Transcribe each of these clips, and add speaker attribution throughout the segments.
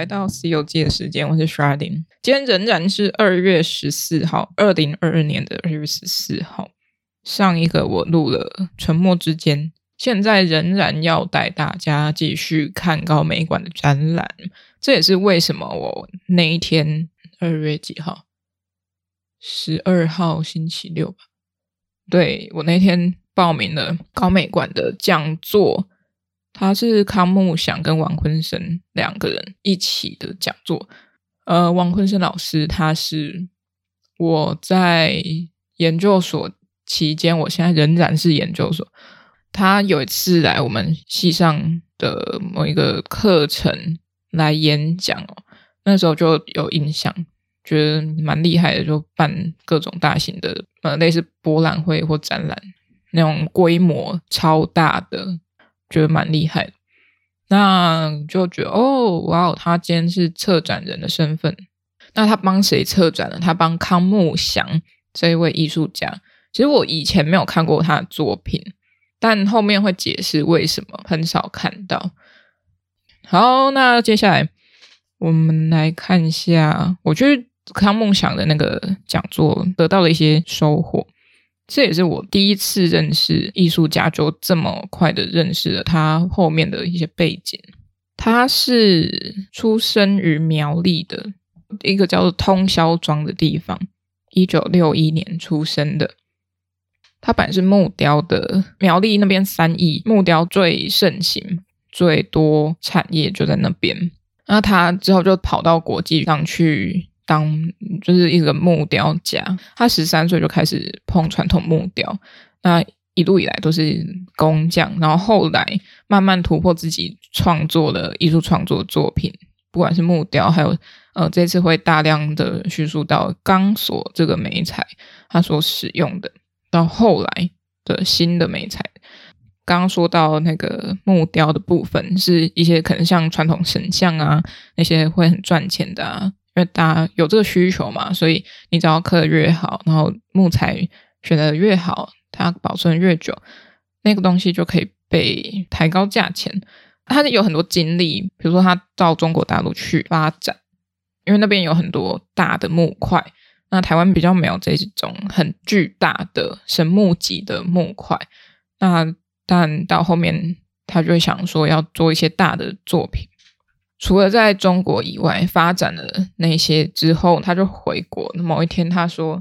Speaker 1: 来到《西游记》的时间，我是 Sharding。今天仍然是二月十四号，二零二二年的二月十四号。上一个我录了《沉默之间》，现在仍然要带大家继续看高美馆的展览。这也是为什么我那一天二月几号？十二号星期六吧。对，我那天报名了高美馆的讲座。他是康木祥跟王坤生两个人一起的讲座。呃，王坤生老师他是我在研究所期间，我现在仍然是研究所。他有一次来我们系上的某一个课程来演讲哦，那时候就有印象，觉得蛮厉害的，就办各种大型的呃类似博览会或展览那种规模超大的。觉得蛮厉害的，那就觉得哦，哇哦，他今天是策展人的身份。那他帮谁策展呢？他帮康木祥这一位艺术家。其实我以前没有看过他的作品，但后面会解释为什么很少看到。好，那接下来我们来看一下，我觉得康木祥的那个讲座得到了一些收获。这也是我第一次认识艺术家，就这么快的认识了他后面的一些背景。他是出生于苗栗的一个叫做通霄庄的地方，一九六一年出生的。他本是木雕的，苗栗那边三义木雕最盛行，最多产业就在那边。那他之后就跑到国际上去。当就是一个木雕家，他十三岁就开始碰传统木雕，那一路以来都是工匠，然后后来慢慢突破自己，创作了艺术创作作品，不管是木雕，还有呃这次会大量的叙述到钢索这个媒材，他所使用的，到后来的新的媒材，刚刚说到那个木雕的部分，是一些可能像传统神像啊，那些会很赚钱的啊。因为大家有这个需求嘛，所以你只要刻的越好，然后木材选的越好，它保存越久，那个东西就可以被抬高价钱。他有很多经历，比如说他到中国大陆去发展，因为那边有很多大的木块，那台湾比较没有这种很巨大的神木级的木块。那但到后面，他就会想说要做一些大的作品。除了在中国以外发展的那些之后，他就回国。某一天，他说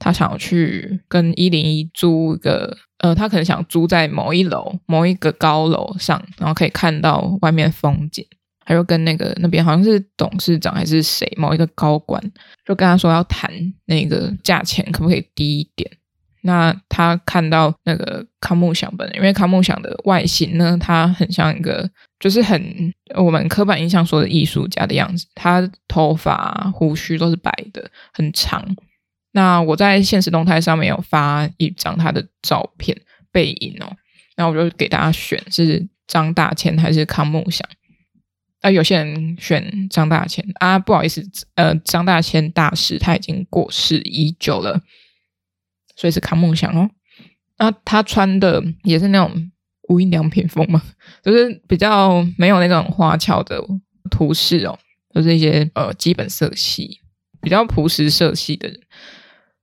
Speaker 1: 他想要去跟一零一租一个，呃，他可能想租在某一楼某一个高楼上，然后可以看到外面风景。他就跟那个那边好像是董事长还是谁，某一个高管，就跟他说要谈那个价钱可不可以低一点。那他看到那个康木祥本人，因为康木祥的外形呢，他很像一个，就是很我们刻板印象说的艺术家的样子。他头发胡须都是白的，很长。那我在现实动态上面有发一张他的照片背影哦，然后我就给大家选是张大千还是康木祥。啊，有些人选张大千啊，不好意思，呃，张大千大师他已经过世已久了。所以是康梦祥哦，那他穿的也是那种无印良品风嘛，就是比较没有那种花俏的图式哦，就是一些呃基本色系，比较朴实色系的人。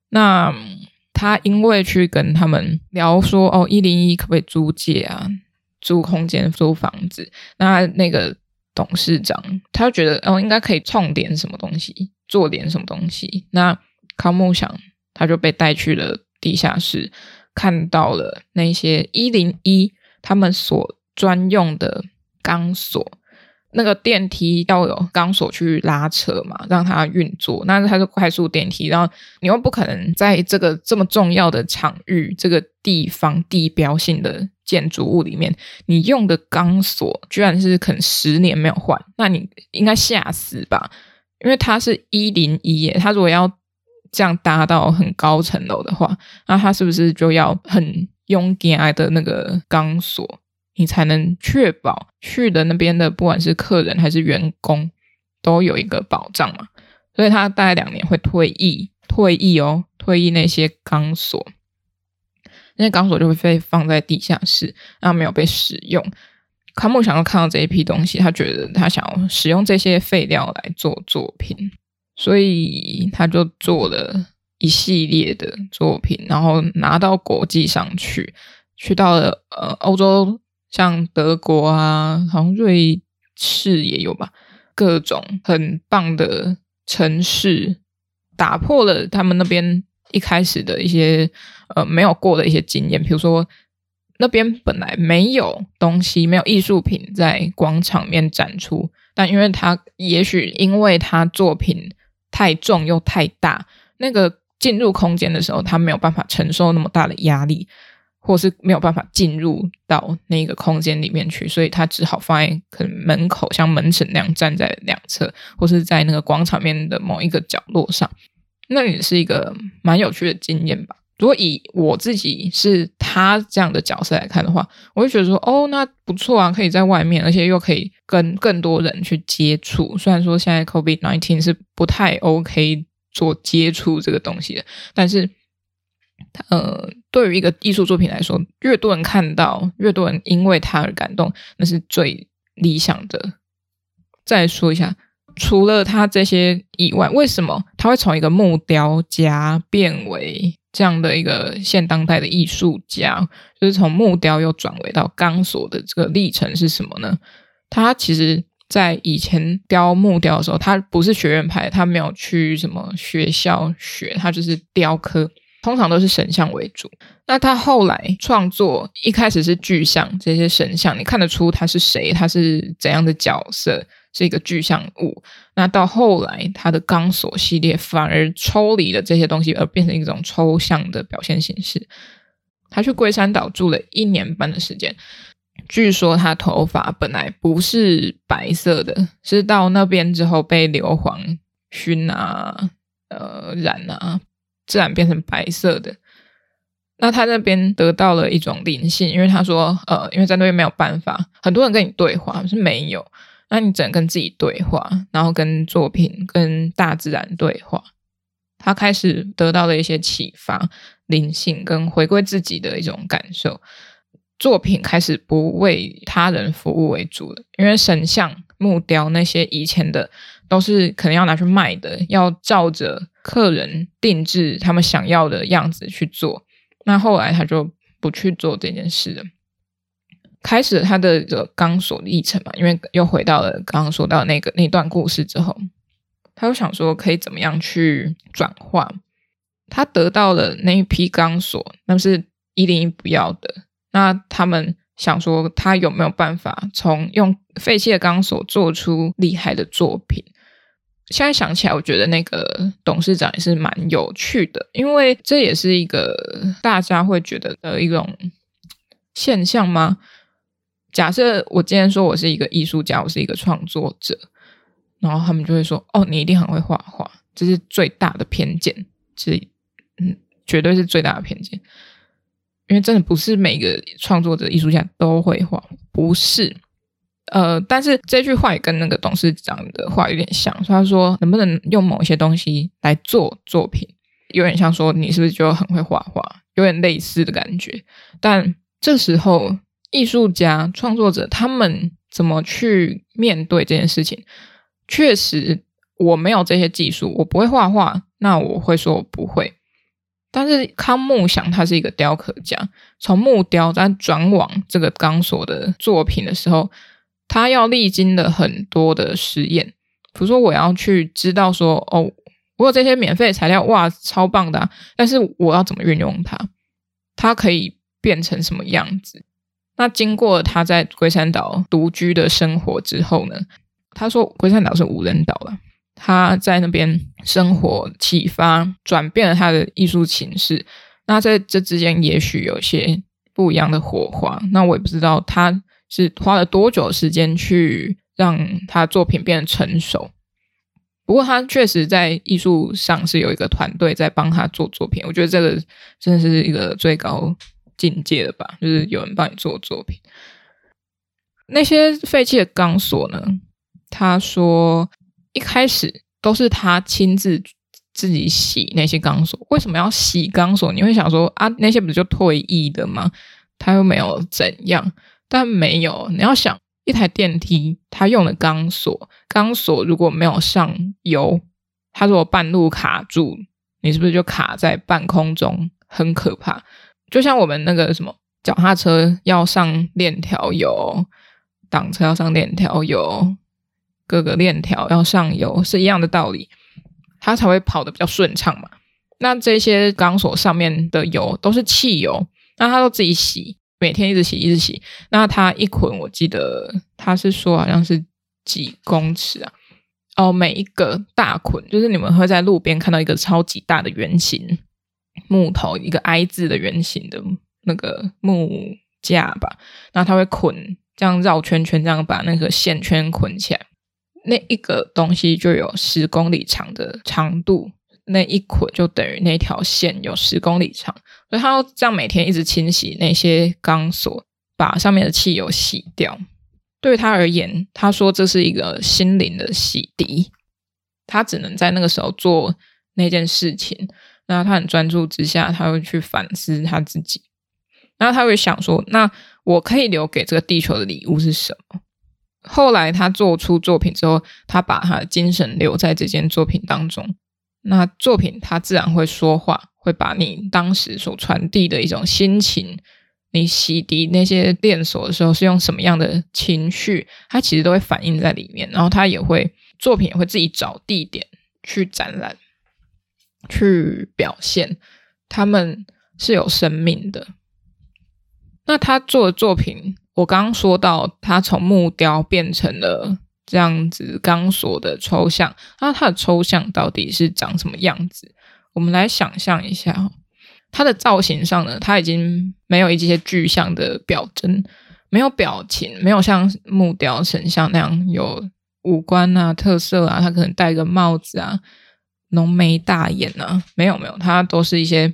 Speaker 1: 那他因为去跟他们聊说哦，一零一可不可以租借啊？租空间、租房子？那那个董事长他就觉得哦，应该可以创点什么东西，做点什么东西。那康梦祥。他就被带去了地下室，看到了那些一零一他们所专用的钢索，那个电梯要有钢索去拉扯嘛，让它运作。那它是快速电梯，然后你又不可能在这个这么重要的场域、这个地方地标性的建筑物里面，你用的钢索居然是可能十年没有换，那你应该吓死吧？因为它是一零一耶，它如果要。这样搭到很高层楼的话，那他是不是就要很用起来的那个钢索，你才能确保去的那边的不管是客人还是员工都有一个保障嘛？所以他大概两年会退役，退役哦，退役那些钢索，那些钢索就会被放在地下室，然后没有被使用。康木想要看到这一批东西，他觉得他想要使用这些废料来做作品，所以他就做了一系列的作品，然后拿到国际上去，去到了呃欧洲，像德国啊，好像瑞士也有吧，各种很棒的城市，打破了他们那边一开始的一些呃没有过的一些经验，比如说。那边本来没有东西，没有艺术品在广场面展出，但因为他也许因为他作品太重又太大，那个进入空间的时候，他没有办法承受那么大的压力，或是没有办法进入到那个空间里面去，所以他只好放在可能门口，像门神那样站在两侧，或是在那个广场面的某一个角落上，那也是一个蛮有趣的经验吧。如果以我自己是他这样的角色来看的话，我会觉得说，哦，那不错啊，可以在外面，而且又可以跟更多人去接触。虽然说现在 COVID-19 是不太 OK 做接触这个东西的，但是，呃，对于一个艺术作品来说，越多人看到，越多人因为他而感动，那是最理想的。再说一下，除了他这些以外，为什么他会从一个木雕家变为？这样的一个现当代的艺术家，就是从木雕又转为到钢索的这个历程是什么呢？他其实，在以前雕木雕的时候，他不是学院派，他没有去什么学校学，他就是雕刻，通常都是神像为主。那他后来创作，一开始是具象，这些神像你看得出他是谁，他是怎样的角色。是一个具象物，那到后来，他的钢索系列反而抽离了这些东西，而变成一种抽象的表现形式。他去龟山岛住了一年半的时间，据说他头发本来不是白色的，是到那边之后被硫磺熏啊、呃染啊，自然变成白色的。那他那边得到了一种灵性，因为他说，呃，因为在那边没有办法，很多人跟你对话是没有。那你只能跟自己对话，然后跟作品、跟大自然对话。他开始得到了一些启发、灵性跟回归自己的一种感受。作品开始不为他人服务为主了，因为神像、木雕那些以前的都是可能要拿去卖的，要照着客人定制他们想要的样子去做。那后来他就不去做这件事了。开始他的这个钢索历程嘛，因为又回到了刚刚说到那个那段故事之后，他又想说可以怎么样去转化。他得到了那一批钢索，那是一零一不要的。那他们想说，他有没有办法从用废弃的钢索做出厉害的作品？现在想起来，我觉得那个董事长也是蛮有趣的，因为这也是一个大家会觉得的一种现象吗？假设我今天说我是一个艺术家，我是一个创作者，然后他们就会说：“哦，你一定很会画画。”这是最大的偏见，这嗯，绝对是最大的偏见。因为真的不是每个创作者、艺术家都会画，不是。呃，但是这句话也跟那个董事长的话有点像，他说能不能用某些东西来做作品，有点像说你是不是就很会画画，有点类似的感觉。但这时候。艺术家、创作者，他们怎么去面对这件事情？确实，我没有这些技术，我不会画画，那我会说我不会。但是康木想，他是一个雕刻家，从木雕再转往这个钢索的作品的时候，他要历经了很多的实验。比如说，我要去知道说，哦，我有这些免费材料，哇，超棒的！但是我要怎么运用它？它可以变成什么样子？那经过他在龟山岛独居的生活之后呢，他说龟山岛是无人岛了。他在那边生活，启发转变了他的艺术形式。那在这之间，也许有些不一样的火花。那我也不知道他是花了多久时间去让他作品变得成熟。不过他确实在艺术上是有一个团队在帮他做作品。我觉得这个真的是一个最高。境界了吧，就是有人帮你做作品。那些废弃的钢索呢？他说一开始都是他亲自自己洗那些钢索。为什么要洗钢索？你会想说啊，那些不是就退役的吗？他又没有怎样。但没有。你要想，一台电梯它用的钢索，钢索如果没有上油，它如果半路卡住，你是不是就卡在半空中，很可怕？就像我们那个什么脚踏车要上链条油，挡车要上链条油，各个链条要上油，是一样的道理，它才会跑得比较顺畅嘛。那这些钢索上面的油都是汽油，那它都自己洗，每天一直洗，一直洗。那它一捆，我记得它是说好像是几公尺啊？哦，每一个大捆，就是你们会在路边看到一个超级大的圆形木头，一个 I 字的圆形的那个木架吧。然后它会捆，这样绕圈圈，这样把那个线圈捆起来。那一个东西就有十公里长的长度。那一捆就等于那条线有十公里长，所以他要这样每天一直清洗那些钢索，把上面的汽油洗掉。对他而言，他说这是一个心灵的洗涤，他只能在那个时候做那件事情。那他很专注之下，他会去反思他自己。然后他会想说：“那我可以留给这个地球的礼物是什么？”后来他做出作品之后，他把他的精神留在这件作品当中。那作品它自然会说话，会把你当时所传递的一种心情，你洗涤那些链锁的时候是用什么样的情绪，它其实都会反映在里面。然后它也会作品也会自己找地点去展览，去表现，他们是有生命的。那他做的作品，我刚刚说到，他从木雕变成了。这样子钢索的抽象，那他的抽象到底是长什么样子？我们来想象一下，它的造型上呢，它已经没有一些具象的表征，没有表情，没有像木雕神像那样有五官啊、特色啊，他可能戴个帽子啊、浓眉大眼啊，没有没有，它都是一些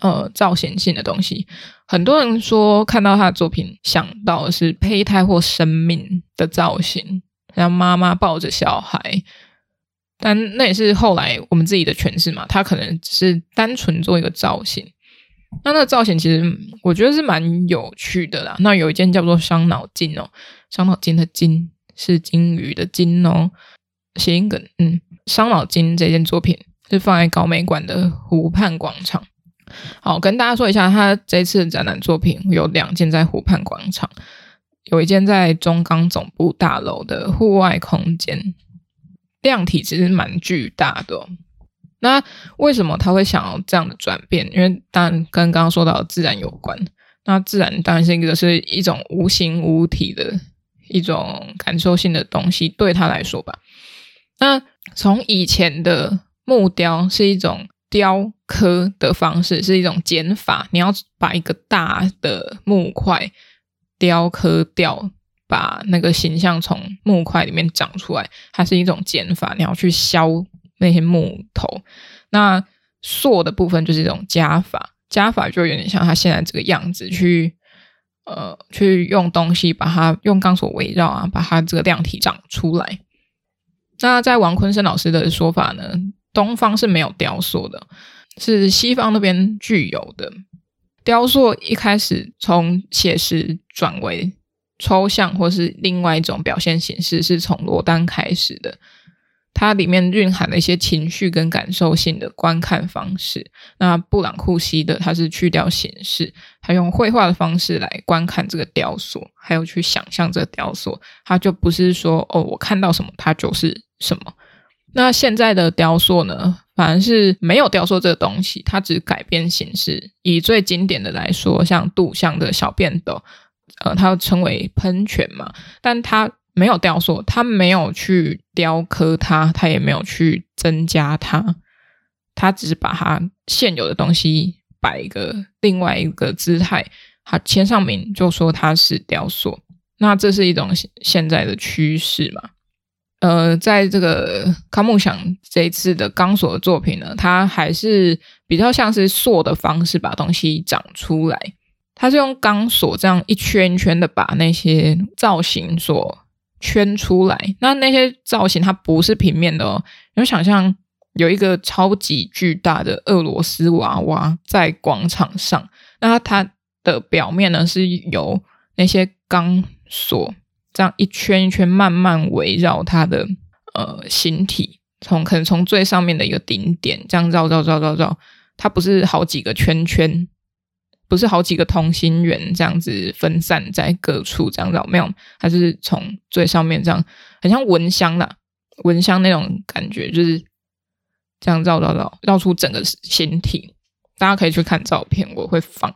Speaker 1: 呃造型性的东西。很多人说看到他的作品，想到的是胚胎或生命的造型。像妈妈抱着小孩，但那也是后来我们自己的诠释嘛。他可能只是单纯做一个造型，那那个造型其实我觉得是蛮有趣的啦。那有一件叫做“伤脑筋”哦，“伤脑筋”的“筋”是金鱼的“金”哦，谐音梗。嗯，“伤脑筋”这件作品是放在高美馆的湖畔广场。好，跟大家说一下，他这次展览作品有两件在湖畔广场。有一件在中钢总部大楼的户外空间，量体其实蛮巨大的。那为什么他会想要这样的转变？因为当然跟刚刚说到自然有关。那自然当然是一个是一种无形无体的一种感受性的东西，对他来说吧。那从以前的木雕是一种雕刻的方式，是一种剪法，你要把一个大的木块。雕刻掉，把那个形象从木块里面长出来，它是一种剪法。你要去削那些木头，那塑的部分就是一种加法，加法就有点像它现在这个样子，去呃，去用东西把它用钢索围绕啊，把它这个量体长出来。那在王昆生老师的说法呢，东方是没有雕塑的，是西方那边具有的。雕塑一开始从写实转为抽象，或是另外一种表现形式，是从罗丹开始的。它里面蕴含了一些情绪跟感受性的观看方式。那布朗库西的他是去掉形式，他用绘画的方式来观看这个雕塑，还有去想象这个雕塑。他就不是说哦，我看到什么，它就是什么。那现在的雕塑呢，反而是没有雕塑这个东西，它只改变形式。以最经典的来说，像杜象的小便斗，呃，它称为喷泉嘛，但它没有雕塑，它没有去雕刻它，它也没有去增加它，它只是把它现有的东西摆一个另外一个姿态，它签上名就说它是雕塑。那这是一种现在的趋势嘛。呃，在这个康梦想这一次的钢索的作品呢，它还是比较像是塑的方式把东西长出来。它是用钢索这样一圈一圈的把那些造型所圈出来。那那些造型它不是平面的哦，你想象有一个超级巨大的俄罗斯娃娃在广场上，那它的表面呢是由那些钢索这样一圈一圈慢慢围绕它的呃形体，从可能从最上面的一个顶点这样绕绕绕绕绕，它不是好几个圈圈，不是好几个同心圆这样子分散在各处这样绕，没有，它是从最上面这样，很像蚊香啦，蚊香那种感觉，就是这样绕绕绕绕出整个形体。大家可以去看照片，我会放。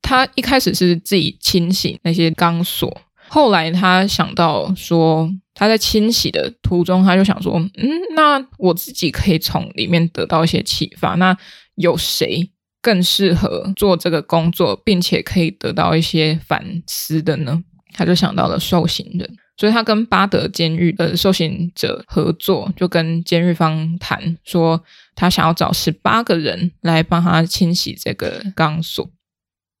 Speaker 1: 他一开始是自己清洗那些钢索，后来他想到说，他在清洗的途中，他就想说，嗯，那我自己可以从里面得到一些启发。那有谁更适合做这个工作，并且可以得到一些反思的呢？他就想到了受刑人，所以他跟巴德监狱的受刑者合作，就跟监狱方谈说，他想要找十八个人来帮他清洗这个钢索。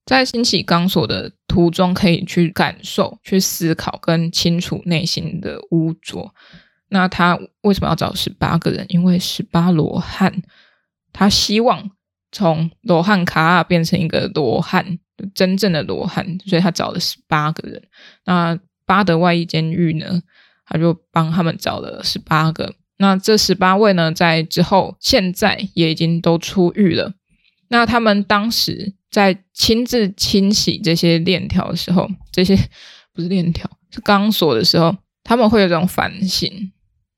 Speaker 1: 在清洗钢索的途中，可以去感受、去思考跟清除内心的污浊。那他为什么要找十八个人？因为十八罗汉，他希望从罗汉卡尔变成一个罗汉，真正的罗汉，所以他找了十八个人。那巴德外衣监狱呢，他就帮他们找了十八个。那这十八位呢，在之后现在也已经都出狱了。那他们当时。在亲自清洗这些链条的时候，这些不是链条，是钢索的时候，他们会有这种反省。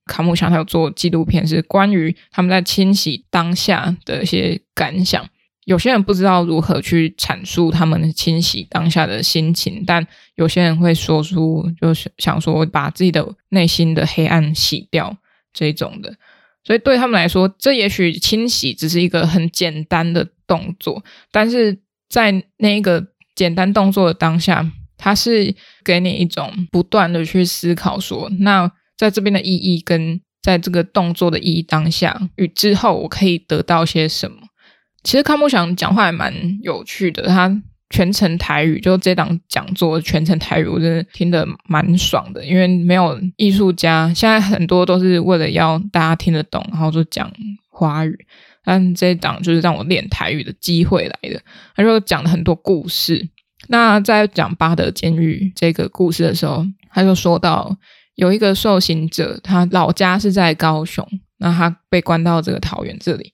Speaker 1: 卡木想他有做纪录片，是关于他们在清洗当下的一些感想。有些人不知道如何去阐述他们清洗当下的心情，但有些人会说出，就是想说把自己的内心的黑暗洗掉这种的。所以对他们来说，这也许清洗只是一个很简单的动作，但是。在那一个简单动作的当下，它是给你一种不断的去思考说，那在这边的意义跟在这个动作的意义当下与之后，我可以得到些什么？其实康木祥讲话还蛮有趣的，他全程台语，就这档讲座全程台语，我真的听得蛮爽的，因为没有艺术家，现在很多都是为了要大家听得懂，然后就讲华语。但这一档就是让我练台语的机会来的。他就讲了很多故事。那在讲巴德监狱这个故事的时候，他就说到有一个受刑者，他老家是在高雄，那他被关到这个桃园这里。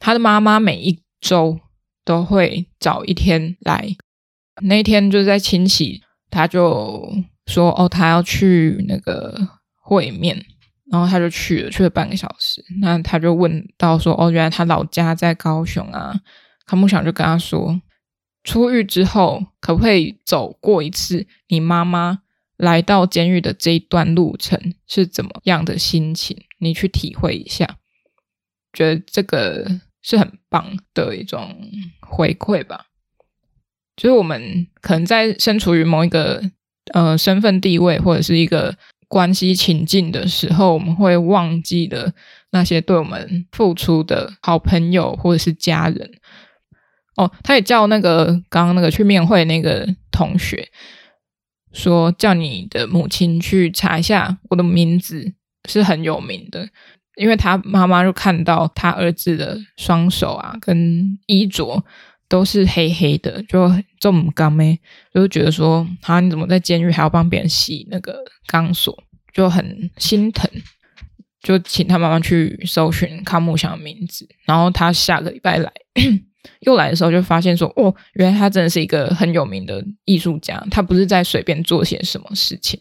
Speaker 1: 他的妈妈每一周都会找一天来，那天就是在清洗，他就说：“哦，他要去那个会面。”然后他就去了，去了半个小时。那他就问到说：“哦，原来他老家在高雄啊。”康木想就跟他说：“出狱之后，可不可以走过一次你妈妈来到监狱的这一段路程是怎么样的心情？你去体会一下，觉得这个是很棒的一种回馈吧。就是我们可能在身处于某一个呃身份地位或者是一个。”关系情境的时候，我们会忘记的那些对我们付出的好朋友或者是家人。哦，他也叫那个刚刚那个去面会那个同学说，叫你的母亲去查一下我的名字是很有名的，因为他妈妈就看到他儿子的双手啊跟衣着都是黑黑的，就这么刚咩，就觉得说，啊，你怎么在监狱还要帮别人洗那个钢索，就很心疼，就请他妈妈去搜寻康木祥的名字。然后他下个礼拜来，又来的时候就发现说，哦，原来他真的是一个很有名的艺术家，他不是在随便做些什么事情。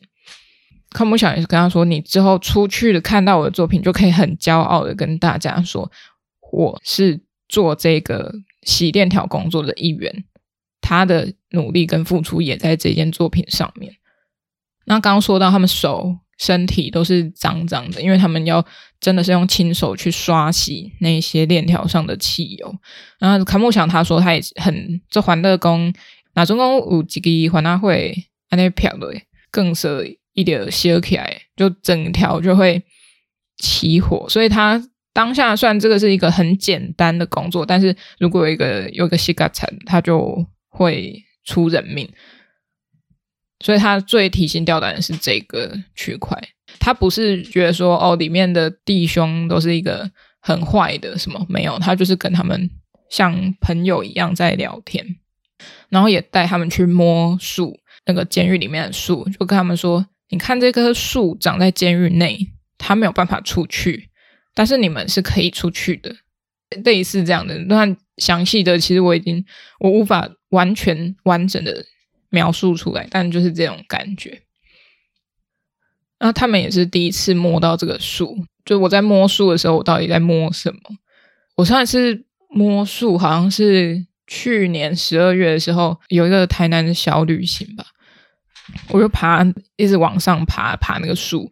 Speaker 1: 康木祥也是跟他说，你之后出去了看到我的作品，就可以很骄傲的跟大家说，我是做这个。洗链条工作的一员，他的努力跟付出也在这件作品上面。那刚刚说到他们手、身体都是脏脏的，因为他们要真的是用亲手去刷洗那些链条上的汽油。然后卡木祥他说他也很这环乐宫，那总共有几个环乐会安那漂的，更是一点烧起来，就整条就会起火，所以他。当下算这个是一个很简单的工作，但是如果有一个有一个西嘎城，他就会出人命。所以他最提心吊胆的是这个区块，他不是觉得说哦，里面的弟兄都是一个很坏的什么，没有，他就是跟他们像朋友一样在聊天，然后也带他们去摸树，那个监狱里面的树，就跟他们说：“你看这棵树长在监狱内，它没有办法出去，但是你们是可以出去的。”类似这样的，那详细的其实我已经我无法完全完整的描述出来，但就是这种感觉。那他们也是第一次摸到这个树，就我在摸树的时候，我到底在摸什么？我上一次摸树好像是去年十二月的时候，有一个台南的小旅行吧，我就爬，一直往上爬，爬那个树，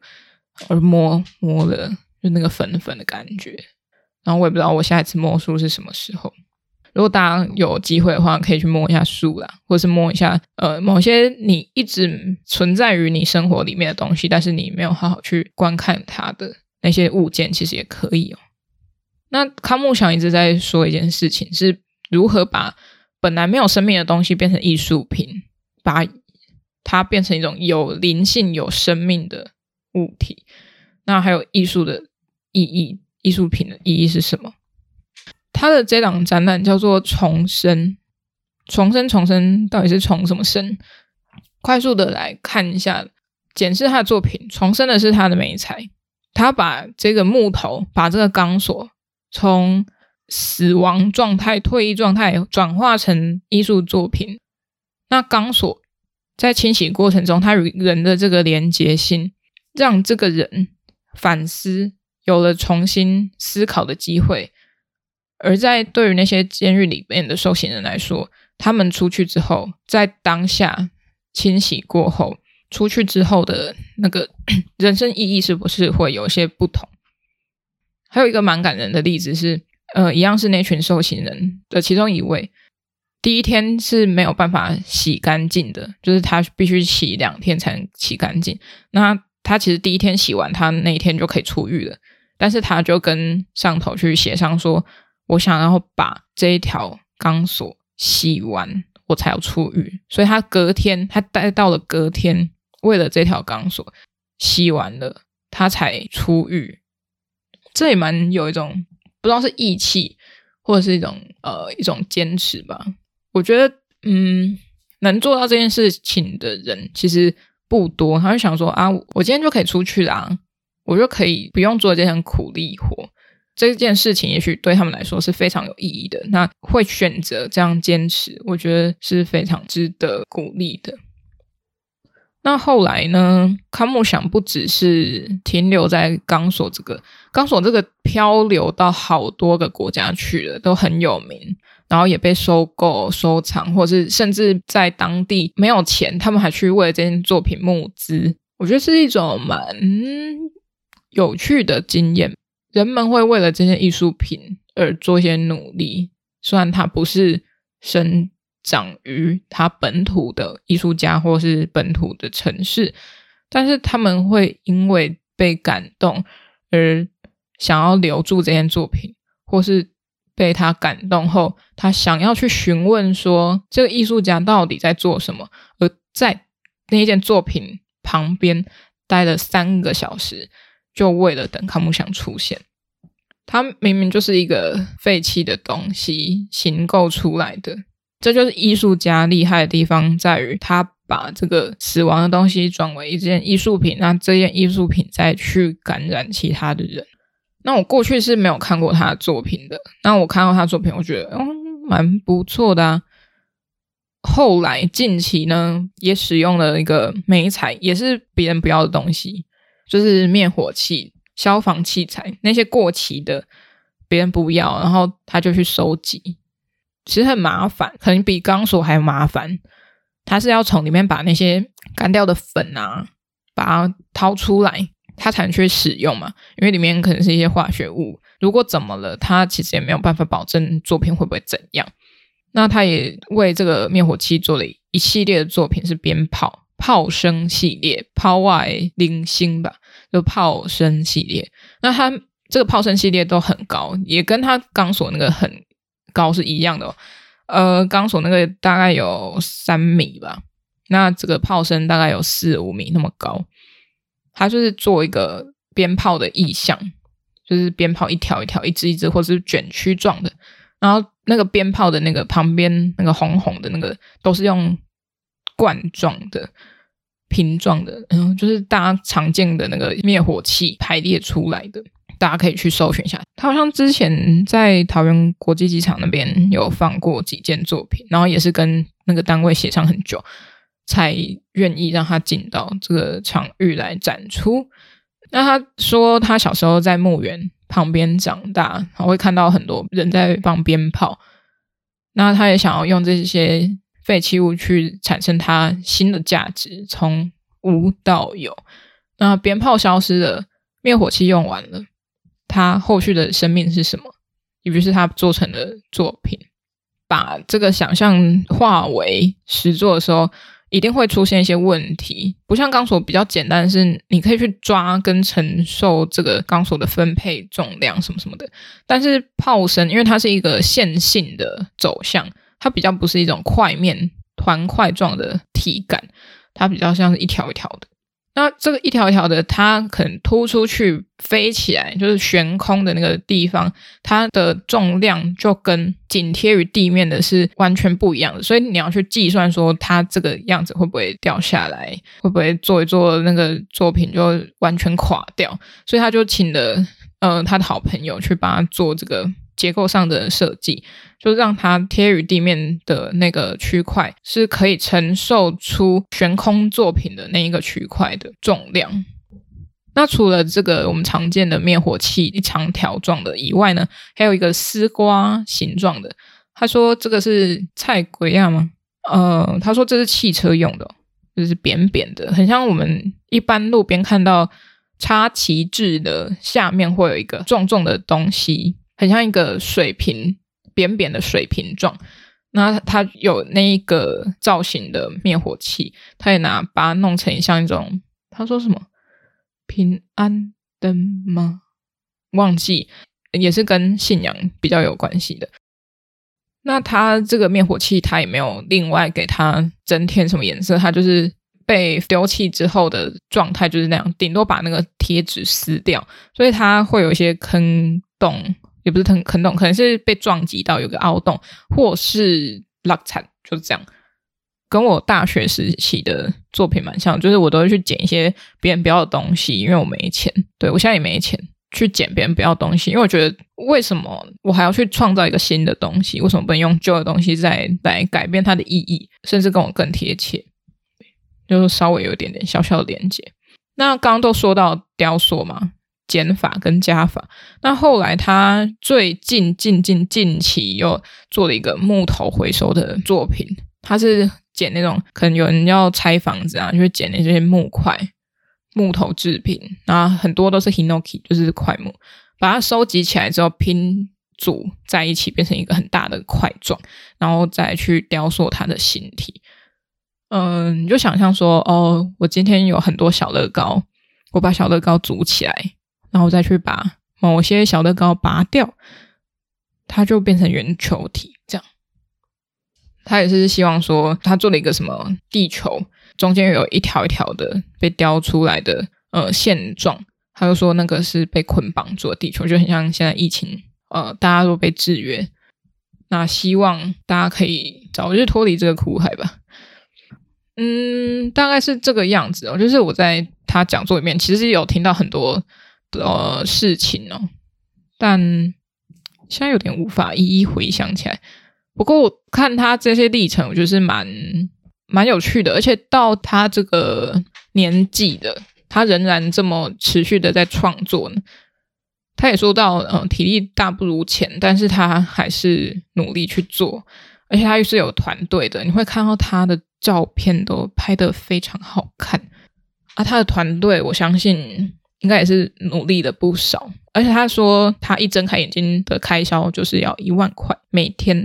Speaker 1: 我就摸摸了，就那个粉粉的感觉。然后我也不知道我下一次摸树是什么时候。如果大家有机会的话，可以去摸一下树啦，或者是摸一下呃某些你一直存在于你生活里面的东西，但是你没有好好去观看它的那些物件，其实也可以哦。那康木想一直在说一件事情，是如何把本来没有生命的东西变成艺术品，把它变成一种有灵性、有生命的物体。那还有艺术的意义，艺术品的意义是什么？他的这档展览叫做“重生”，重生，重生，到底是重什么生？快速的来看一下，检视他的作品。重生的是他的媒材，他把这个木头，把这个钢索从死亡状态、退役状态转化成艺术作品。那钢索在清洗过程中，他与人的这个连接性，让这个人反思，有了重新思考的机会。而在对于那些监狱里面的受刑人来说，他们出去之后，在当下清洗过后，出去之后的那个 人生意义是不是会有些不同？还有一个蛮感人的例子是，呃，一样是那群受刑人的其中一位，第一天是没有办法洗干净的，就是他必须洗两天才能洗干净。那他其实第一天洗完，他那一天就可以出狱了，但是他就跟上头去协商说。我想要把这一条钢索洗完，我才要出狱。所以他隔天，他待到了隔天，为了这条钢索洗完了，他才出狱。这也蛮有一种不知道是义气，或者是一种呃一种坚持吧。我觉得，嗯，能做到这件事情的人其实不多。他就想说啊，我今天就可以出去啦，我就可以不用做这项苦力活。这件事情也许对他们来说是非常有意义的，那会选择这样坚持，我觉得是非常值得鼓励的。那后来呢？康木想不只是停留在钢索这个，钢索这个漂流到好多个国家去了，都很有名，然后也被收购、收藏，或是甚至在当地没有钱，他们还去为了这件作品募资。我觉得是一种蛮有趣的经验。人们会为了这件艺术品而做一些努力，虽然他不是生长于他本土的艺术家或是本土的城市，但是他们会因为被感动而想要留住这件作品，或是被他感动后，他想要去询问说这个艺术家到底在做什么，而在那件作品旁边待了三个小时。就为了等康木祥出现，他明明就是一个废弃的东西形构出来的，这就是艺术家厉害的地方，在于他把这个死亡的东西转为一件艺术品，那这件艺术品再去感染其他的人。那我过去是没有看过他的作品的，那我看到他的作品，我觉得嗯蛮不错的啊。后来近期呢，也使用了一个媒材，也是别人不要的东西。就是灭火器、消防器材那些过期的，别人不要，然后他就去收集，其实很麻烦，可能比钢索还麻烦。他是要从里面把那些干掉的粉啊，把它掏出来，他才能去使用嘛。因为里面可能是一些化学物，如果怎么了，他其实也没有办法保证作品会不会怎样。那他也为这个灭火器做了一系列的作品，是鞭炮。炮声系列，炮外零星吧，就炮声系列。那它这个炮声系列都很高，也跟它钢索那个很高是一样的哦。呃，钢索那个大概有三米吧，那这个炮声大概有四五米那么高。它就是做一个鞭炮的意象，就是鞭炮一条一条、一支一支，或者是卷曲状的。然后那个鞭炮的那个旁边那个红红的那个，都是用。罐状的、瓶状的，嗯，就是大家常见的那个灭火器排列出来的。大家可以去搜寻一下，他好像之前在桃园国际机场那边有放过几件作品，然后也是跟那个单位协商很久，才愿意让他进到这个场域来展出。那他说他小时候在墓园旁边长大，然后会看到很多人在放鞭炮，那他也想要用这些废弃物去产生它新的价值，从无到有。那鞭炮消失了，灭火器用完了。它后续的生命是什么？也就是他做成的作品，把这个想象化为实作的时候，一定会出现一些问题。不像钢索比较简单，是你可以去抓跟承受这个钢索的分配重量什么什么的。但是炮声，因为它是一个线性的走向，它比较不是一种块面团块状的体感，它比较像是一条一条的。那这个一条一条的，它可能突出去飞起来，就是悬空的那个地方，它的重量就跟紧贴于地面的是完全不一样的。所以你要去计算说，它这个样子会不会掉下来，会不会做一做那个作品就完全垮掉？所以他就请了呃他的好朋友去帮他做这个。结构上的设计，就让它贴于地面的那个区块是可以承受出悬空作品的那一个区块的重量。那除了这个我们常见的灭火器一长条状的以外呢，还有一个丝瓜形状的。他说这个是菜龟亚吗？呃，他说这是汽车用的，就是扁扁的，很像我们一般路边看到插旗帜的下面会有一个重重的东西。很像一个水瓶，扁扁的水瓶状。那它有那一个造型的灭火器，他也拿把它弄成像一种，他说什么平安灯吗？忘记，也是跟信仰比较有关系的。那它这个灭火器，它也没有另外给它增添什么颜色，它就是被丢弃之后的状态就是那样，顶多把那个贴纸撕掉，所以它会有一些坑洞。也不是很很懂，可能是被撞击到有个凹洞，或是落惨，就是这样。跟我大学时期的作品蛮像，就是我都会去捡一些别人不要的东西，因为我没钱。对，我现在也没钱去捡别人不要的东西，因为我觉得为什么我还要去创造一个新的东西？为什么不能用旧的东西再来改变它的意义，甚至跟我更贴切？就是稍微有一点点小小的连接。那刚刚都说到雕塑嘛。减法跟加法，那后来他最近近近近期又做了一个木头回收的作品，他是捡那种可能有人要拆房子啊，就会捡那些木块、木头制品，然后很多都是 Hinoki，就是块木，把它收集起来之后拼组在一起，变成一个很大的块状，然后再去雕塑它的形体。嗯，你就想象说，哦，我今天有很多小乐高，我把小乐高组起来。然后再去把某些小乐高拔掉，它就变成圆球体。这样，他也是希望说，他做了一个什么地球，中间有一条一条的被雕出来的呃线状。他就说那个是被捆绑住的地球，就很像现在疫情，呃，大家都被制约。那希望大家可以早日脱离这个苦海吧。嗯，大概是这个样子哦。就是我在他讲座里面，其实有听到很多。呃，事情哦，但现在有点无法一一回想起来。不过我看他这些历程，我觉得是蛮蛮有趣的，而且到他这个年纪的，他仍然这么持续的在创作呢。他也说到，嗯、体力大不如前，但是他还是努力去做，而且他又是有团队的。你会看到他的照片都拍得非常好看啊，他的团队，我相信。应该也是努力了不少，而且他说他一睁开眼睛的开销就是要一万块每天，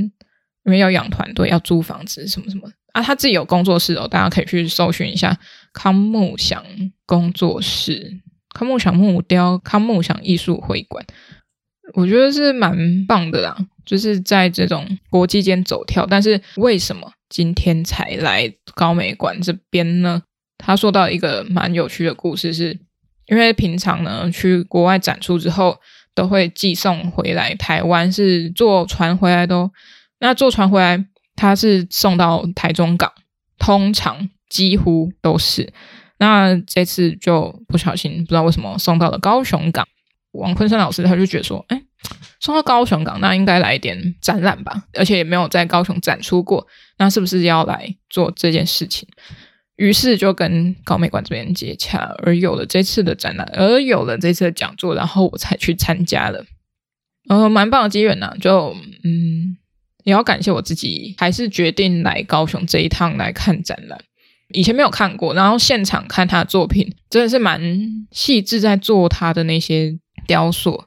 Speaker 1: 因为要养团队，要租房子什么什么啊。他自己有工作室哦，大家可以去搜寻一下康木祥工作室、康木祥木雕、康木祥艺术会馆，我觉得是蛮棒的啦。就是在这种国际间走跳，但是为什么今天才来高美馆这边呢？他说到一个蛮有趣的故事是。因为平常呢，去国外展出之后，都会寄送回来台湾，是坐船回来的哦。那坐船回来，他是送到台中港，通常几乎都是。那这次就不小心不知道为什么送到了高雄港。王坤生老师他就觉得说，哎，送到高雄港，那应该来一点展览吧，而且也没有在高雄展出过，那是不是要来做这件事情？于是就跟高美馆这边接洽，而有了这次的展览，而有了这次的讲座，然后我才去参加了，呃，蛮棒的机缘呐。就嗯，也要感谢我自己，还是决定来高雄这一趟来看展览。以前没有看过，然后现场看他的作品，真的是蛮细致，在做他的那些雕塑。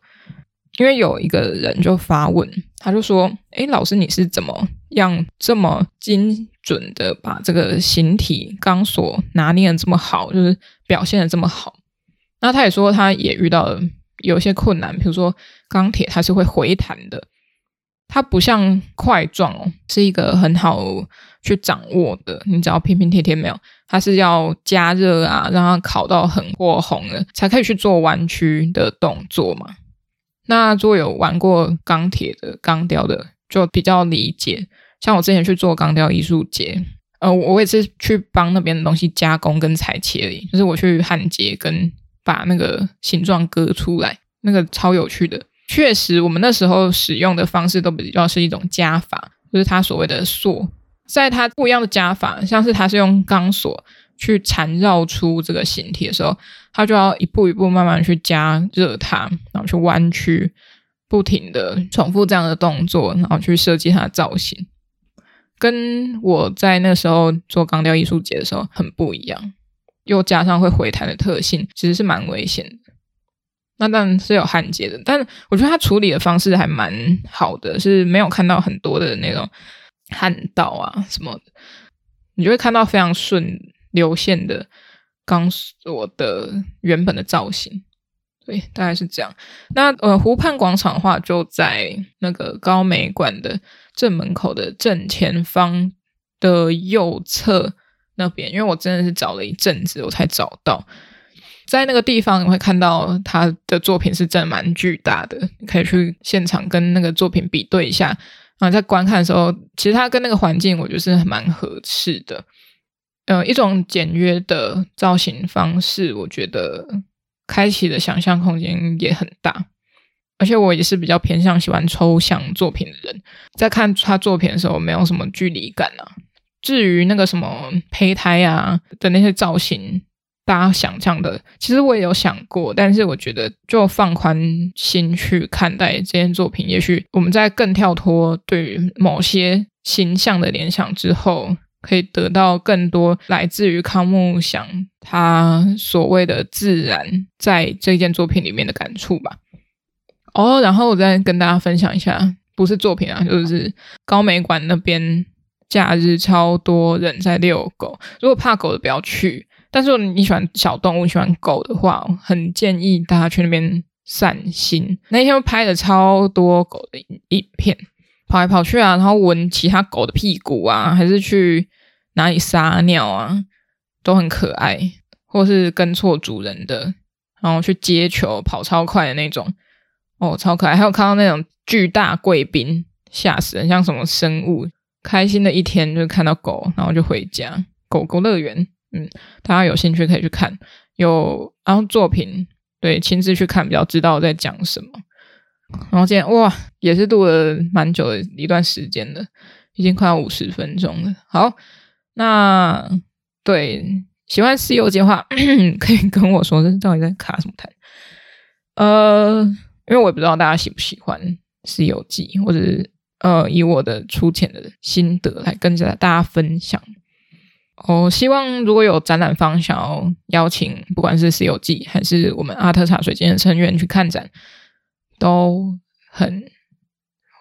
Speaker 1: 因为有一个人就发问，他就说：“诶，老师，你是怎么样这么精准的把这个形体钢索拿捏的这么好，就是表现的这么好？”那他也说，他也遇到了有些困难，比如说钢铁它是会回弹的，它不像块状哦，是一个很好去掌握的，你只要拼拼贴贴没有，它是要加热啊，让它烤到很过红了，才可以去做弯曲的动作嘛。那如果有玩过钢铁的钢雕的，就比较理解。像我之前去做钢雕艺术节，呃，我也是去帮那边的东西加工跟裁切而已，就是我去焊接跟把那个形状割出来，那个超有趣的。确实，我们那时候使用的方式都比较是一种加法，就是它所谓的塑，在它不一样的加法，像是它是用钢索。去缠绕出这个形体的时候，它就要一步一步慢慢去加热它，然后去弯曲，不停的重复这样的动作，然后去设计它的造型，跟我在那时候做钢雕艺术节的时候很不一样，又加上会回弹的特性，其实是蛮危险的。那当然是有焊接的，但我觉得它处理的方式还蛮好的，是没有看到很多的那种焊道啊什么的，你就会看到非常顺。流线的钢索的原本的造型，对，大概是这样。那呃，湖畔广场的话，就在那个高美馆的正门口的正前方的右侧那边。因为我真的是找了一阵子，我才找到。在那个地方，你会看到他的作品是真蛮巨大的，你可以去现场跟那个作品比对一下。然后在观看的时候，其实它跟那个环境，我觉得是蛮合适的。呃，一种简约的造型方式，我觉得开启的想象空间也很大。而且我也是比较偏向喜欢抽象作品的人，在看他作品的时候，没有什么距离感啊。至于那个什么胚胎啊的那些造型，大家想象的，其实我也有想过，但是我觉得就放宽心去看待这件作品，也许我们在更跳脱对于某些形象的联想之后。可以得到更多来自于康木祥他所谓的自然，在这件作品里面的感触吧。哦，然后我再跟大家分享一下，不是作品啊，就是高美馆那边假日超多人在遛狗。如果怕狗的不要去，但是你喜欢小动物、喜欢狗的话，很建议大家去那边散心。那天拍了超多狗的影片。跑来跑去啊，然后闻其他狗的屁股啊，还是去哪里撒尿啊，都很可爱。或是跟错主人的，然后去接球，跑超快的那种，哦，超可爱。还有看到那种巨大贵宾，吓死人，像什么生物。开心的一天就是看到狗，然后就回家。狗狗乐园，嗯，大家有兴趣可以去看。有然后作品，对，亲自去看比较知道我在讲什么。然后今天哇，也是录了蛮久的一段时间了，已经快要五十分钟了。好，那对喜欢《西游记》的话，可以跟我说，这到底在卡什么台？呃，因为我也不知道大家喜不喜欢《西游记》，或者是呃，以我的粗浅的心得来跟着大家分享。我、哦、希望如果有展览方想要邀请，不管是《西游记》还是我们阿特茶水间的成员去看展。都很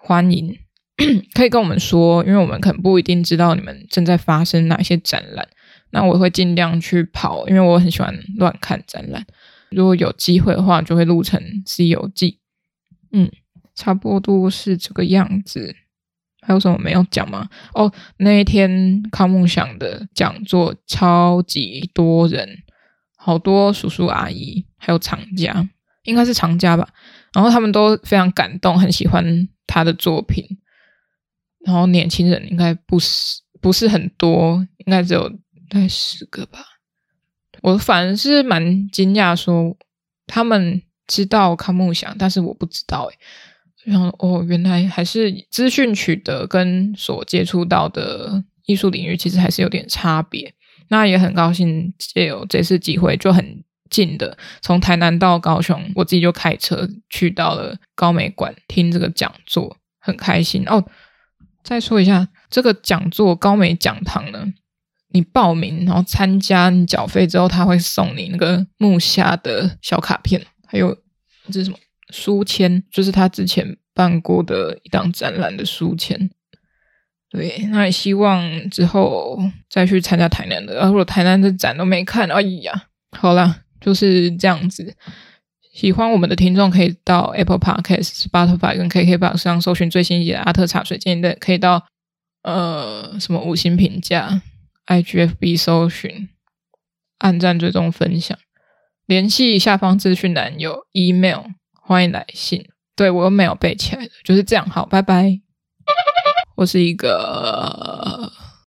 Speaker 1: 欢迎，可以跟我们说，因为我们可能不一定知道你们正在发生哪些展览，那我会尽量去跑，因为我很喜欢乱看展览。如果有机会的话，就会录成《西游记》。嗯，差不多是这个样子。还有什么没有讲吗？哦，那一天康梦想的讲座超级多人，好多叔叔阿姨，还有厂家，应该是厂家吧。然后他们都非常感动，很喜欢他的作品。然后年轻人应该不是不是很多，应该只有大概十个吧。我反而是蛮惊讶，说他们知道康木祥，但是我不知道。诶，然后哦，原来还是资讯取得跟所接触到的艺术领域其实还是有点差别。那也很高兴借有这次机会，就很近的从台南到高雄，我自己就开车去到了高美馆听这个讲座，很开心哦。再说一下这个讲座高美讲堂呢，你报名然后参加，你缴费之后，他会送你那个木下的小卡片，还有这是什么书签，就是他之前办过的一档展览的书签。对，那也希望之后再去参加台南的。如果台南的展都没看，哎呀，好啦，就是这样子。喜欢我们的听众可以到 Apple Podcast、Spotify 跟 KKBOX 上搜寻最新一集的阿特茶水间的，可以到呃什么五星评价、IGFB 搜寻、按赞、追踪、分享、联系下方资讯栏有 email，欢迎来信。对，我又没有背起来的，就是这样。好，拜拜。我是一个。